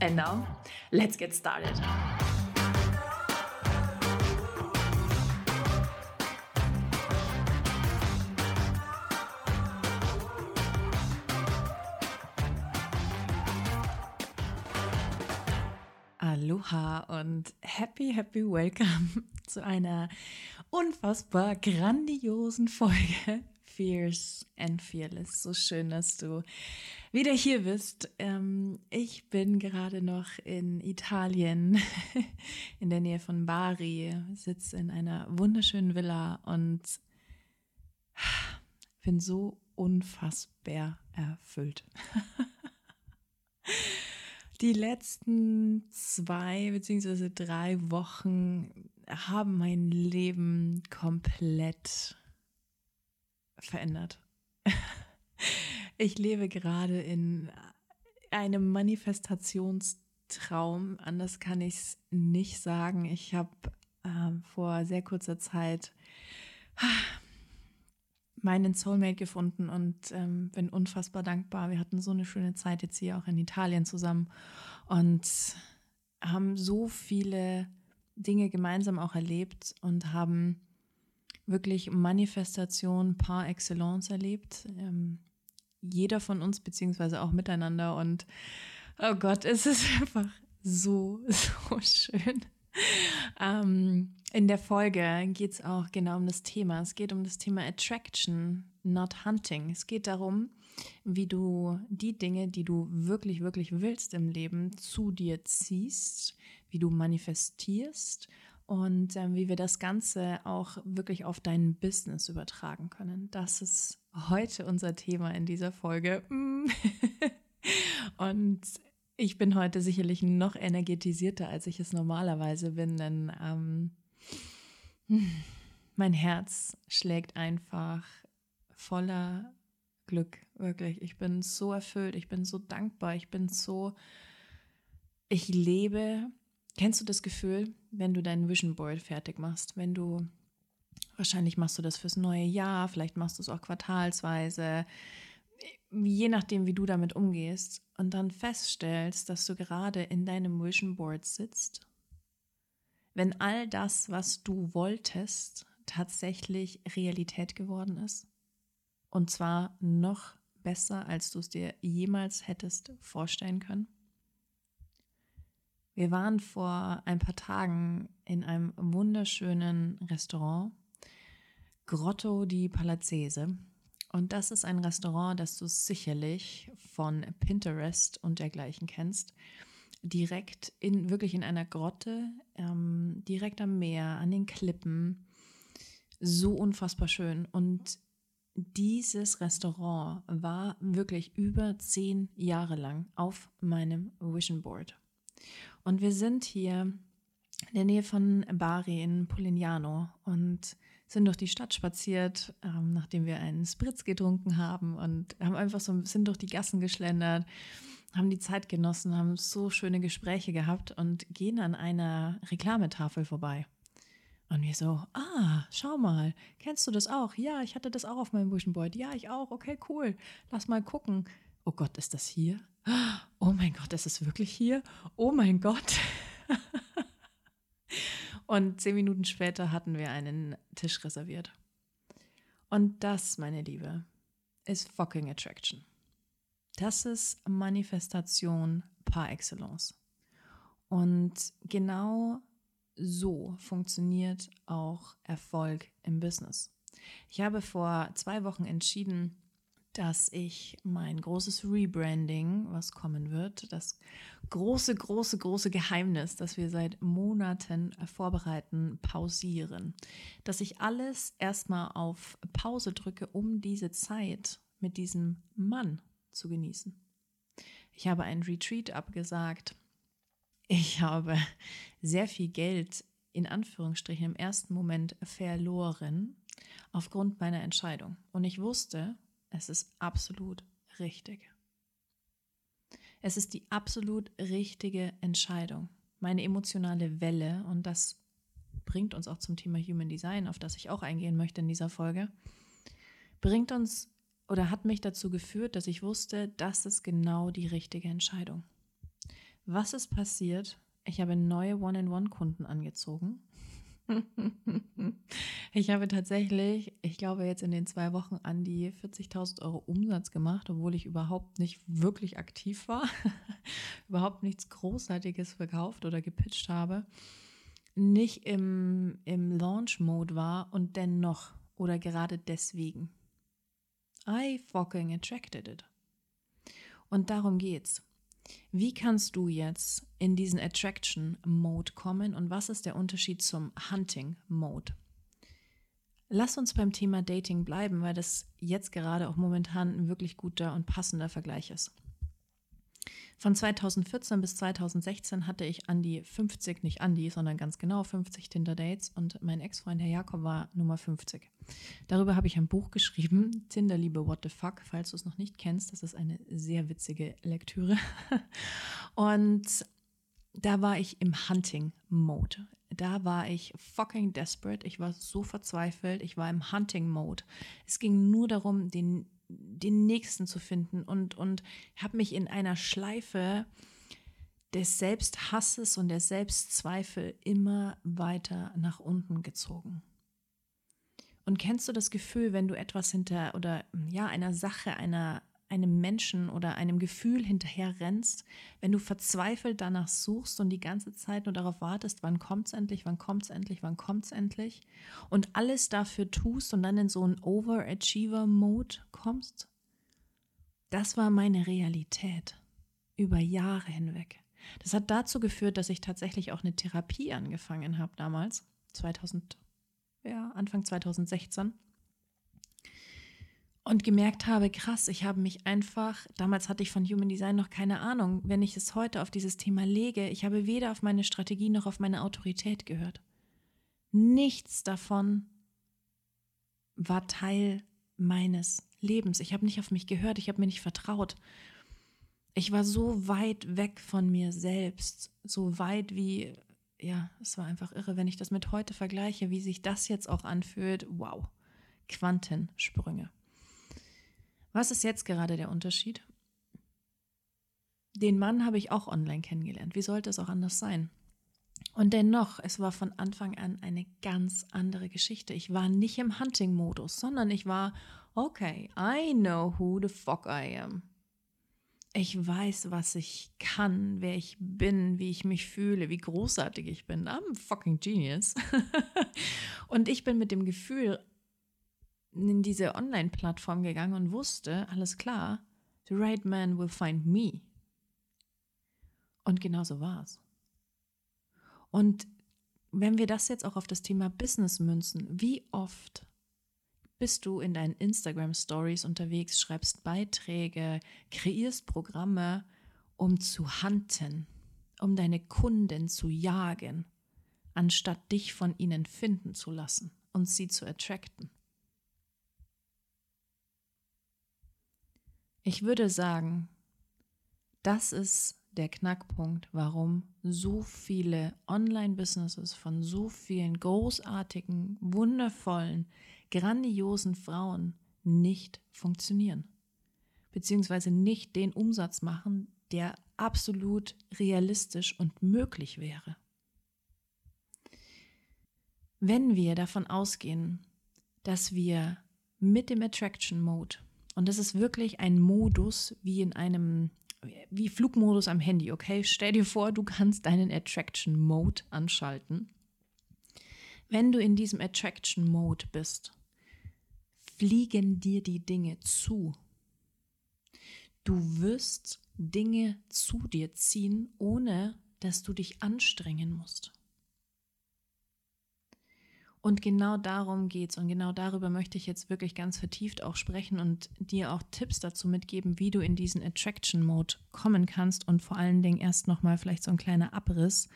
And now, let's get started. Aloha und happy, happy welcome zu einer unfassbar grandiosen Folge Fierce and Fearless. So schön, dass du wieder hier bist. Ähm, ich bin gerade noch in Italien, in der Nähe von Bari, sitze in einer wunderschönen Villa und bin so unfassbar erfüllt. Die letzten zwei beziehungsweise drei Wochen haben mein Leben komplett verändert. Ich lebe gerade in einem Manifestationstraum. Anders kann ich es nicht sagen. Ich habe äh, vor sehr kurzer Zeit meinen Soulmate gefunden und ähm, bin unfassbar dankbar. Wir hatten so eine schöne Zeit jetzt hier auch in Italien zusammen und haben so viele Dinge gemeinsam auch erlebt und haben wirklich Manifestation par excellence erlebt. Ähm, jeder von uns, beziehungsweise auch miteinander. Und oh Gott, es ist einfach so, so schön. Ähm, in der Folge geht es auch genau um das Thema. Es geht um das Thema Attraction, not Hunting. Es geht darum, wie du die Dinge, die du wirklich, wirklich willst im Leben, zu dir ziehst, wie du manifestierst und ähm, wie wir das Ganze auch wirklich auf dein Business übertragen können. Das ist heute unser Thema in dieser Folge. und ich bin heute sicherlich noch energetisierter, als ich es normalerweise bin, denn ähm, mein Herz schlägt einfach voller Glück, wirklich. Ich bin so erfüllt, ich bin so dankbar, ich bin so, ich lebe Kennst du das Gefühl, wenn du dein Vision Board fertig machst, wenn du wahrscheinlich machst du das fürs neue Jahr, vielleicht machst du es auch quartalsweise, je nachdem, wie du damit umgehst und dann feststellst, dass du gerade in deinem Vision Board sitzt, wenn all das, was du wolltest, tatsächlich Realität geworden ist und zwar noch besser, als du es dir jemals hättest vorstellen können. Wir waren vor ein paar Tagen in einem wunderschönen Restaurant, Grotto di Palazzese. Und das ist ein Restaurant, das du sicherlich von Pinterest und dergleichen kennst. Direkt in, wirklich in einer Grotte, ähm, direkt am Meer, an den Klippen. So unfassbar schön. Und dieses Restaurant war wirklich über zehn Jahre lang auf meinem Vision Board. Und wir sind hier in der Nähe von Bari in Polignano und sind durch die Stadt spaziert, ähm, nachdem wir einen Spritz getrunken haben und haben einfach so sind durch die Gassen geschlendert, haben die Zeit genossen, haben so schöne Gespräche gehabt und gehen an einer Reklametafel vorbei. Und wir so, ah, schau mal, kennst du das auch? Ja, ich hatte das auch auf meinem Board. Ja, ich auch. Okay, cool. Lass mal gucken. Oh Gott, ist das hier? oh mein Gott, ist es wirklich hier? Oh mein Gott. Und zehn Minuten später hatten wir einen Tisch reserviert. Und das, meine Liebe, ist fucking Attraction. Das ist Manifestation par excellence. Und genau so funktioniert auch Erfolg im Business. Ich habe vor zwei Wochen entschieden, dass ich mein großes Rebranding, was kommen wird, das große, große, große Geheimnis, das wir seit Monaten vorbereiten, pausieren. Dass ich alles erstmal auf Pause drücke, um diese Zeit mit diesem Mann zu genießen. Ich habe ein Retreat abgesagt. Ich habe sehr viel Geld in Anführungsstrichen im ersten Moment verloren aufgrund meiner Entscheidung. Und ich wusste, es ist absolut richtig. Es ist die absolut richtige Entscheidung. Meine emotionale Welle, und das bringt uns auch zum Thema Human Design, auf das ich auch eingehen möchte in dieser Folge, bringt uns oder hat mich dazu geführt, dass ich wusste, das ist genau die richtige Entscheidung. Was ist passiert? Ich habe neue One-in-One-Kunden angezogen. Ich habe tatsächlich, ich glaube jetzt in den zwei Wochen an die 40.000 Euro Umsatz gemacht, obwohl ich überhaupt nicht wirklich aktiv war, überhaupt nichts Großartiges verkauft oder gepitcht habe, nicht im, im Launch-Mode war und dennoch oder gerade deswegen. I fucking attracted it. Und darum geht's. Wie kannst du jetzt in diesen Attraction Mode kommen und was ist der Unterschied zum Hunting Mode? Lass uns beim Thema Dating bleiben, weil das jetzt gerade auch momentan ein wirklich guter und passender Vergleich ist. Von 2014 bis 2016 hatte ich an die 50, nicht an die, sondern ganz genau 50 Tinder-Dates und mein Ex-Freund Herr Jakob war Nummer 50. Darüber habe ich ein Buch geschrieben, Tinderliebe What the Fuck, falls du es noch nicht kennst. Das ist eine sehr witzige Lektüre. Und da war ich im Hunting-Mode. Da war ich fucking desperate. Ich war so verzweifelt. Ich war im Hunting-Mode. Es ging nur darum, den den nächsten zu finden und, und habe mich in einer Schleife des Selbsthasses und der Selbstzweifel immer weiter nach unten gezogen. Und kennst du das Gefühl, wenn du etwas hinter oder ja, einer Sache, einer einem Menschen oder einem Gefühl hinterher rennst, wenn du verzweifelt danach suchst und die ganze Zeit nur darauf wartest, wann kommt es endlich, wann kommt es endlich, wann kommt es endlich und alles dafür tust und dann in so einen Overachiever-Mode kommst? Das war meine Realität über Jahre hinweg. Das hat dazu geführt, dass ich tatsächlich auch eine Therapie angefangen habe damals, 2000, ja, Anfang 2016 und gemerkt habe, krass, ich habe mich einfach, damals hatte ich von Human Design noch keine Ahnung, wenn ich es heute auf dieses Thema lege, ich habe weder auf meine Strategie noch auf meine Autorität gehört. Nichts davon war Teil meines Lebens. Ich habe nicht auf mich gehört, ich habe mir nicht vertraut. Ich war so weit weg von mir selbst, so weit wie, ja, es war einfach irre, wenn ich das mit heute vergleiche, wie sich das jetzt auch anfühlt. Wow, Quantensprünge. Was ist jetzt gerade der Unterschied? Den Mann habe ich auch online kennengelernt. Wie sollte es auch anders sein? Und dennoch, es war von Anfang an eine ganz andere Geschichte. Ich war nicht im Hunting-Modus, sondern ich war, okay, I know who the fuck I am. Ich weiß, was ich kann, wer ich bin, wie ich mich fühle, wie großartig ich bin. I'm a fucking genius. und ich bin mit dem Gefühl in diese Online-Plattform gegangen und wusste, alles klar, the right man will find me. Und genau so es. Und wenn wir das jetzt auch auf das Thema Business münzen, wie oft bist du in deinen Instagram Stories unterwegs, schreibst Beiträge, kreierst Programme, um zu hunten, um deine Kunden zu jagen, anstatt dich von ihnen finden zu lassen und sie zu attracten. Ich würde sagen, das ist der Knackpunkt, warum so viele Online-Businesses von so vielen großartigen, wundervollen, grandiosen Frauen nicht funktionieren. Beziehungsweise nicht den Umsatz machen, der absolut realistisch und möglich wäre. Wenn wir davon ausgehen, dass wir mit dem Attraction Mode und das ist wirklich ein Modus wie in einem, wie Flugmodus am Handy, okay? Stell dir vor, du kannst deinen Attraction Mode anschalten. Wenn du in diesem Attraction Mode bist, fliegen dir die Dinge zu. Du wirst Dinge zu dir ziehen, ohne dass du dich anstrengen musst. Und genau darum geht es und genau darüber möchte ich jetzt wirklich ganz vertieft auch sprechen und dir auch Tipps dazu mitgeben, wie du in diesen Attraction Mode kommen kannst und vor allen Dingen erst nochmal vielleicht so ein kleiner Abriss,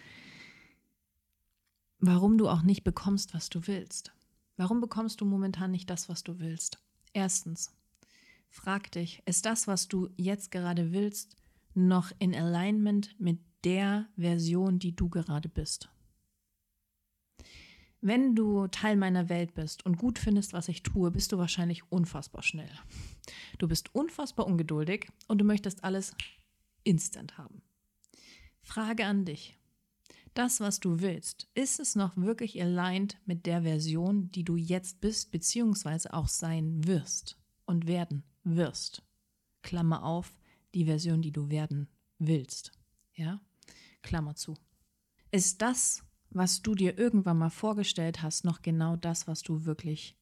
warum du auch nicht bekommst, was du willst. Warum bekommst du momentan nicht das, was du willst? Erstens, frag dich, ist das, was du jetzt gerade willst, noch in Alignment mit der Version, die du gerade bist? Wenn du Teil meiner Welt bist und gut findest, was ich tue, bist du wahrscheinlich unfassbar schnell. Du bist unfassbar ungeduldig und du möchtest alles instant haben. Frage an dich. Das, was du willst, ist es noch wirklich aligned mit der Version, die du jetzt bist, beziehungsweise auch sein wirst und werden wirst? Klammer auf, die Version, die du werden willst. Ja? Klammer zu. Ist das, was du dir irgendwann mal vorgestellt hast, noch genau das, was du wirklich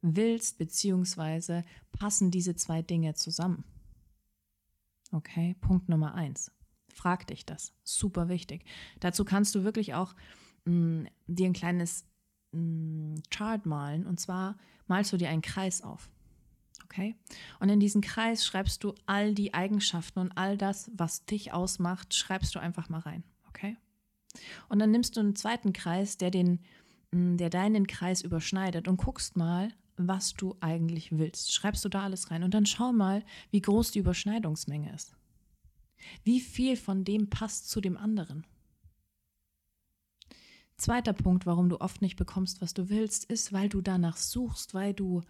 willst, beziehungsweise passen diese zwei Dinge zusammen? Okay, Punkt Nummer eins. Frag dich das. Super wichtig. Dazu kannst du wirklich auch mh, mm, dir ein kleines mh, mm, Chart malen. Und zwar malst du dir einen Kreis auf. Okay? Und in diesen Kreis schreibst du all die Eigenschaften und all das, was dich ausmacht, schreibst du einfach mal rein. Und dann nimmst du einen zweiten Kreis, der, den, mm, der deinen Kreis überschneidet und guckst mal, was du eigentlich willst. Schreibst du da alles rein und dann schau mal, wie groß die Überschneidungsmenge ist. Wie viel von dem passt zu dem anderen? Zweiter Punkt, warum du oft nicht bekommst, was du willst, ist, weil du danach suchst, weil du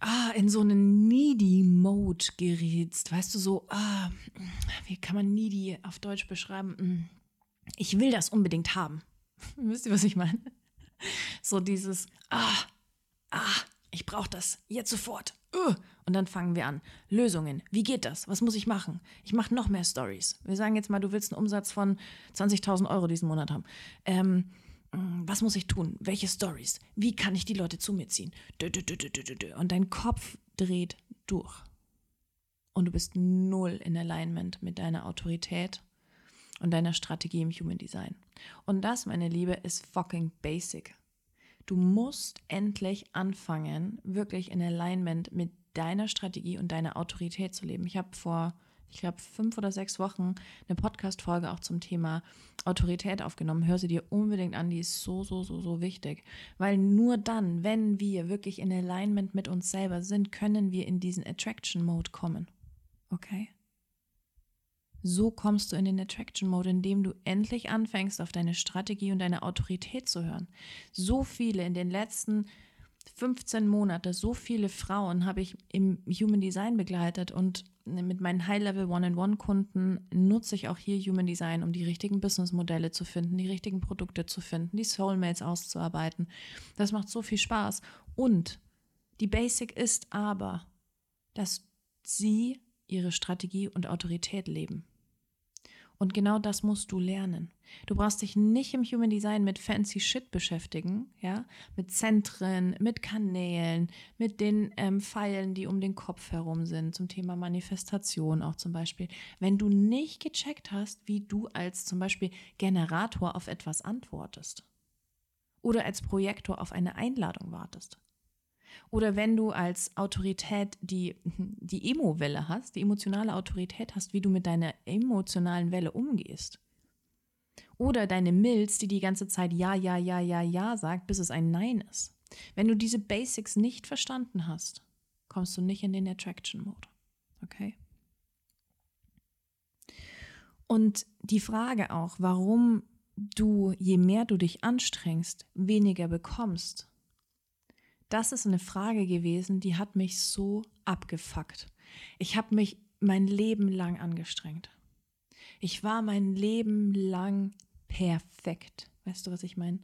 ah, in so einen Needy-Mode gerätst. Weißt du, so, ah, wie kann man Needy auf Deutsch beschreiben? Ich will das unbedingt haben. Wisst ihr, was ich meine? So dieses, ah, ah, ich brauche das jetzt sofort. Und dann fangen wir an. Lösungen. Wie geht das? Was muss ich machen? Ich mache noch mehr Stories. Wir sagen jetzt mal, du willst einen Umsatz von 20.000 Euro diesen Monat haben. Ähm, mm, was muss ich tun? Welche Stories? Wie kann ich die Leute zu mir ziehen? Und dein Kopf dreht durch. Und du bist null in Alignment mit deiner Autorität und deiner Strategie im Human Design. Und das, meine Liebe, ist fucking basic. Du musst endlich anfangen, wirklich in Alignment mit deiner Strategie und deiner Autorität zu leben. Ich habe vor, ich glaube, fünf oder sechs Wochen eine Podcast-Folge auch zum Thema Autorität aufgenommen. Hör sie dir unbedingt an, die ist so, so, so, so wichtig. Weil nur dann, wenn wir wirklich in Alignment mit uns selber sind, können wir in diesen Attraction-Mode kommen. Okay? So kommst du in den Attraction Mode, indem du endlich anfängst, auf deine Strategie und deine Autorität zu hören. So viele in den letzten 15 Monaten, so viele Frauen habe ich im Human Design begleitet und mit meinen High-Level One-on-One-Kunden nutze ich auch hier Human Design, um die richtigen Businessmodelle zu finden, die richtigen Produkte zu finden, die Soulmates auszuarbeiten. Das macht so viel Spaß. Und die Basic ist aber, dass sie ihre Strategie und Autorität leben. Und genau das musst du lernen. Du brauchst dich nicht im Human Design mit fancy Shit beschäftigen, ja, mit Zentren, mit Kanälen, mit den ähm, Pfeilen, die um den Kopf herum sind, zum Thema Manifestation auch zum Beispiel. Wenn du nicht gecheckt hast, wie du als zum Beispiel Generator auf etwas antwortest oder als Projektor auf eine Einladung wartest, oder wenn du als Autorität die, die Emo-Welle hast, die emotionale Autorität hast, wie du mit deiner emotionalen Welle umgehst. Oder deine Milz, die die ganze Zeit Ja, Ja, Ja, Ja, Ja sagt, bis es ein Nein ist. Wenn du diese Basics nicht verstanden hast, kommst du nicht in den Attraction-Mode. Okay? Und die Frage auch, warum du, je mehr du dich anstrengst, weniger bekommst, das ist eine Frage gewesen, die hat mich so abgefuckt. Ich habe mich mein Leben lang angestrengt. Ich war mein Leben lang perfekt. Weißt du, was ich meine?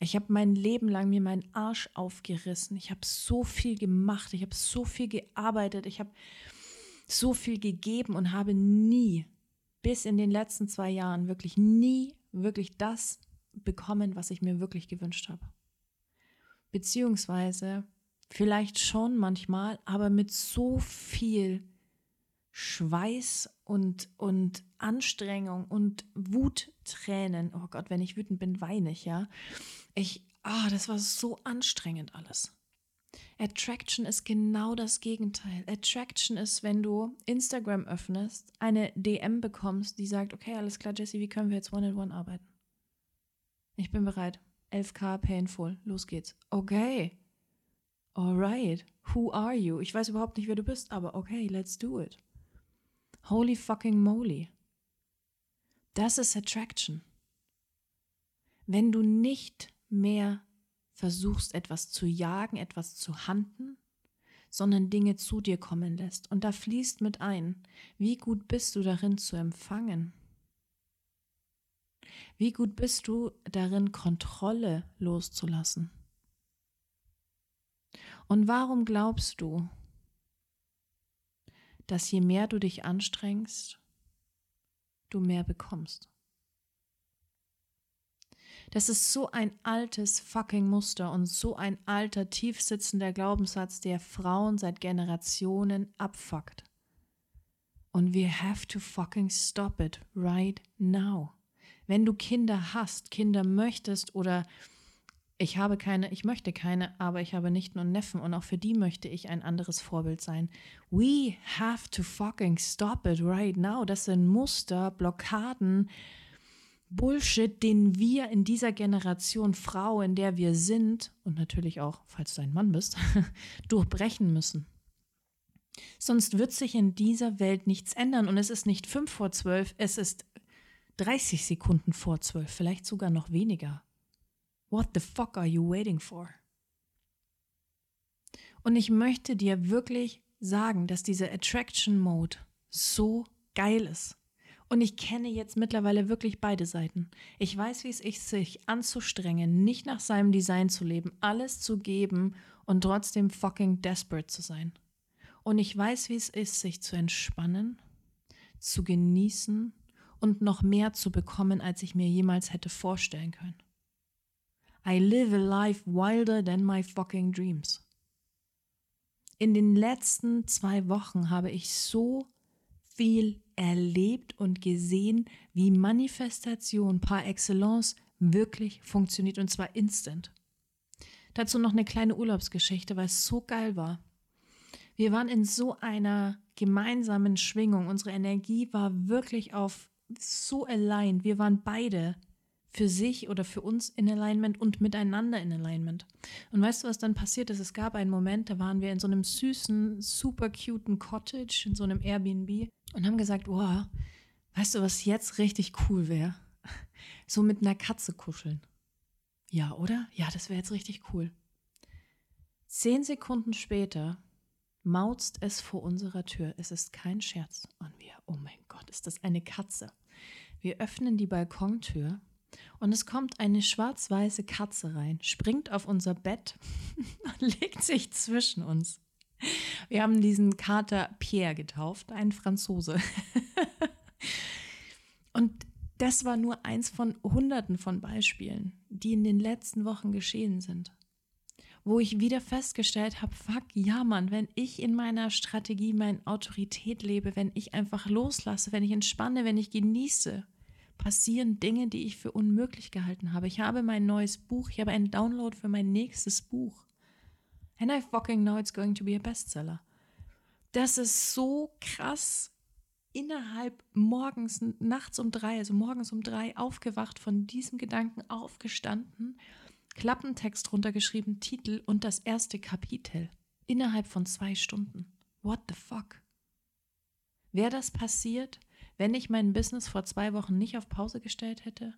Ich habe mein Leben lang mir meinen Arsch aufgerissen. Ich habe so viel gemacht. Ich habe so viel gearbeitet. Ich habe so viel gegeben und habe nie, bis in den letzten zwei Jahren, wirklich nie wirklich das bekommen, was ich mir wirklich gewünscht habe beziehungsweise vielleicht schon manchmal, aber mit so viel Schweiß und, und Anstrengung und Wuttränen. Oh Gott, wenn ich wütend bin, weine ich, ja. Ich, ah, das war so anstrengend alles. Attraction ist genau das Gegenteil. Attraction ist, wenn du Instagram öffnest, eine DM bekommst, die sagt, okay, alles klar, Jesse, wie können wir jetzt One-on-One arbeiten? Ich bin bereit. 11k painful. Los geht's. Okay. Alright. Who are you? Ich weiß überhaupt nicht, wer du bist, aber okay, let's do it. Holy fucking moly. Das ist Attraction. Wenn du nicht mehr versuchst, etwas zu jagen, etwas zu handen, sondern Dinge zu dir kommen lässt. Und da fließt mit ein, wie gut bist du darin zu empfangen? Wie gut bist du darin, Kontrolle loszulassen? Und warum glaubst du, dass je mehr du dich anstrengst, du mehr bekommst? Das ist so ein altes fucking Muster und so ein alter, tiefsitzender Glaubenssatz, der Frauen seit Generationen abfuckt. Und wir have to fucking stop it right now. Wenn du Kinder hast, Kinder möchtest oder ich habe keine, ich möchte keine, aber ich habe nicht nur Neffen und auch für die möchte ich ein anderes Vorbild sein. We have to fucking stop it right now. Das sind Muster, Blockaden, Bullshit, den wir in dieser Generation Frau, in der wir sind, und natürlich auch, falls du ein Mann bist, durchbrechen müssen. Sonst wird sich in dieser Welt nichts ändern und es ist nicht fünf vor zwölf, es ist 30 Sekunden vor zwölf, vielleicht sogar noch weniger. What the fuck are you waiting for? Und ich möchte dir wirklich sagen, dass dieser Attraction Mode so geil ist. Und ich kenne jetzt mittlerweile wirklich beide Seiten. Ich weiß, wie es ist, sich anzustrengen, nicht nach seinem Design zu leben, alles zu geben und trotzdem fucking desperate zu sein. Und ich weiß, wie es ist, sich zu entspannen, zu genießen und noch mehr zu bekommen, als ich mir jemals hätte vorstellen können. I live a life wilder than my fucking dreams. In den letzten zwei Wochen habe ich so viel erlebt und gesehen, wie Manifestation par excellence wirklich funktioniert und zwar instant. Dazu noch eine kleine Urlaubsgeschichte, weil es so geil war. Wir waren in so einer gemeinsamen Schwingung. Unsere Energie war wirklich auf so aligned. Wir waren beide für sich oder für uns in Alignment und miteinander in Alignment. Und weißt du, was dann passiert ist? Es gab einen Moment, da waren wir in so einem süßen, super cuten Cottage, in so einem Airbnb und haben gesagt, wow, weißt du, was jetzt richtig cool wäre? So mit einer Katze kuscheln. Ja, oder? Ja, das wäre jetzt richtig cool. Zehn Sekunden später mauzt es vor unserer Tür. Es ist kein Scherz. Und wir, oh mein Gott, ist das eine Katze? Wir öffnen die Balkontür und es kommt eine schwarz-weiße Katze rein, springt auf unser Bett und legt sich zwischen uns. Wir haben diesen Kater Pierre getauft, ein Franzose. und das war nur eins von Hunderten von Beispielen, die in den letzten Wochen geschehen sind. Wo ich wieder festgestellt habe, fuck, ja Mann, wenn ich in meiner Strategie meine Autorität lebe, wenn ich einfach loslasse, wenn ich entspanne, wenn ich genieße, passieren Dinge, die ich für unmöglich gehalten habe. Ich habe mein neues Buch, ich habe einen Download für mein nächstes Buch. And I fucking know it's going to be a bestseller. Das ist so krass. Innerhalb morgens, nachts um drei, also morgens um drei, aufgewacht, von diesem Gedanken aufgestanden, Klappentext runtergeschrieben, Titel und das erste Kapitel. Innerhalb von zwei Stunden. What the fuck? Wäre das passiert, wenn ich mein Business vor zwei Wochen nicht auf Pause gestellt hätte?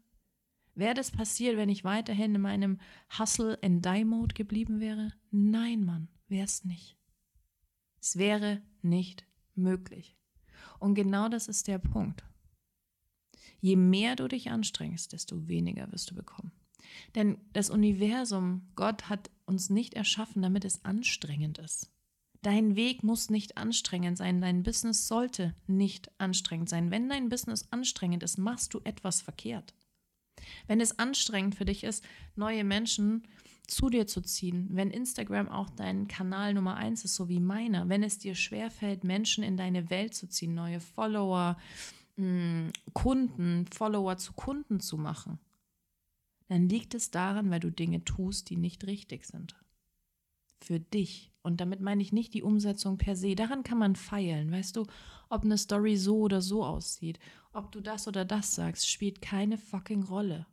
Wäre das passiert, wenn ich weiterhin in meinem Hustle and Die Mode geblieben wäre? Nein, Mann, wäre es nicht. Es wäre nicht möglich. Und genau das ist der Punkt. Je mehr du dich anstrengst, desto weniger wirst du bekommen. Denn das Universum, Gott hat uns nicht erschaffen, damit es anstrengend ist. Dein Weg muss nicht anstrengend sein, dein Business sollte nicht anstrengend sein. Wenn dein Business anstrengend ist, machst du etwas verkehrt. Wenn es anstrengend für dich ist, neue Menschen zu dir zu ziehen, wenn Instagram auch dein Kanal Nummer eins ist, so wie meiner, wenn es dir schwerfällt, Menschen in deine Welt zu ziehen, neue Follower, hm, Kunden, Follower zu Kunden zu machen, dann liegt es daran, weil du Dinge tust, die nicht richtig sind. Für dich. Und damit meine ich nicht die Umsetzung per se. Daran kann man feilen. Weißt du, ob eine Story so oder so aussieht, ob du das oder das sagst, spielt keine fucking Rolle.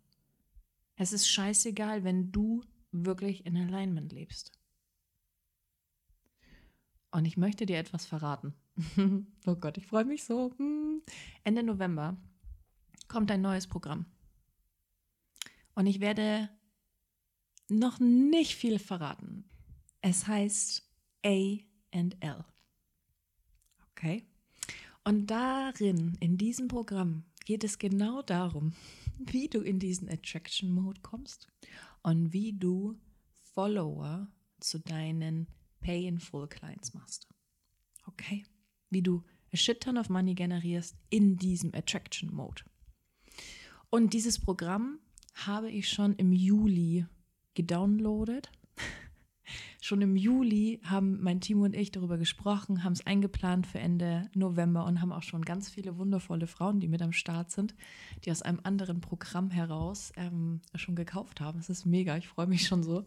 Es ist scheißegal, wenn du wirklich in Alignment lebst. Und ich möchte dir etwas verraten. oh Gott, ich freue mich so. Hm. Ende November kommt ein neues Programm. Und ich werde noch nicht viel verraten. Es heißt A and L. Okay? Und darin, in diesem Programm, geht es genau darum, wie du in diesen Attraction Mode kommst und wie du Follower zu deinen Pay in Full Clients machst. Okay? Wie du a shit ton of money generierst in diesem Attraction Mode. Und dieses Programm habe ich schon im Juli gedownloadet. schon im Juli haben mein Team und ich darüber gesprochen, haben es eingeplant für Ende November und haben auch schon ganz viele wundervolle Frauen, die mit am Start sind, die aus einem anderen Programm heraus ähm, schon gekauft haben. Es ist mega, ich freue mich schon so.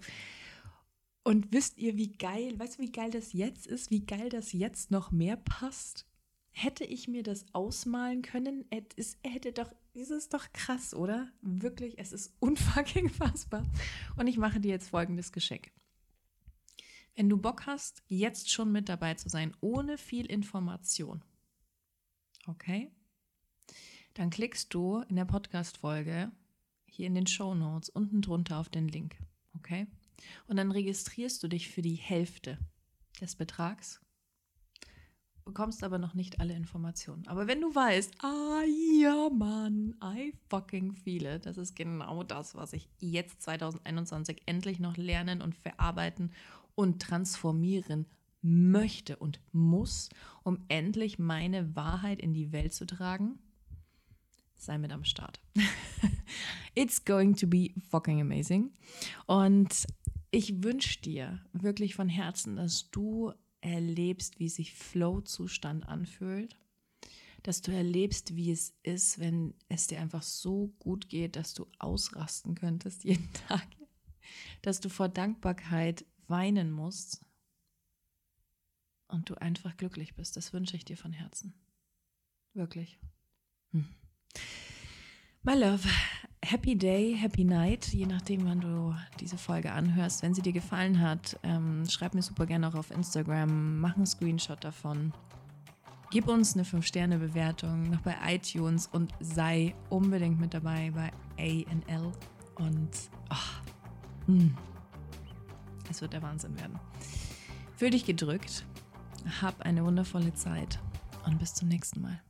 Und wisst ihr, wie geil, weißt du, wie geil das jetzt ist, wie geil das jetzt noch mehr passt? Hätte ich mir das ausmalen können, es hätte doch, es doch krass, oder? Wirklich, es ist unfucking fassbar. Und ich mache dir jetzt folgendes Geschenk. Wenn du Bock hast, jetzt schon mit dabei zu sein, ohne viel Information, okay? Dann klickst du in der Podcast-Folge hier in den Show Notes unten drunter auf den Link, okay? Und dann registrierst du dich für die Hälfte des Betrags bekommst aber noch nicht alle Informationen. Aber wenn du weißt, ah ja, Mann, I fucking feel it, das ist genau das, was ich jetzt 2021 endlich noch lernen und verarbeiten und transformieren möchte und muss, um endlich meine Wahrheit in die Welt zu tragen, sei mit am Start. It's going to be fucking amazing. Und ich wünsche dir wirklich von Herzen, dass du erlebst, wie sich Flow-Zustand anfühlt, dass du erlebst, wie es ist, wenn es dir einfach so gut geht, dass du ausrasten könntest jeden Tag, dass du vor Dankbarkeit weinen musst und du einfach glücklich bist. Das wünsche ich dir von Herzen. Wirklich. Hm. My love, happy day, happy night, je nachdem, wann du diese Folge anhörst. Wenn sie dir gefallen hat, ähm, schreib mir super gerne auch auf Instagram, mach einen Screenshot davon. Gib uns eine 5-Sterne-Bewertung noch bei iTunes und sei unbedingt mit dabei bei ANL. Und oh, es wird der Wahnsinn werden. Fühl dich gedrückt, hab eine wundervolle Zeit und bis zum nächsten Mal.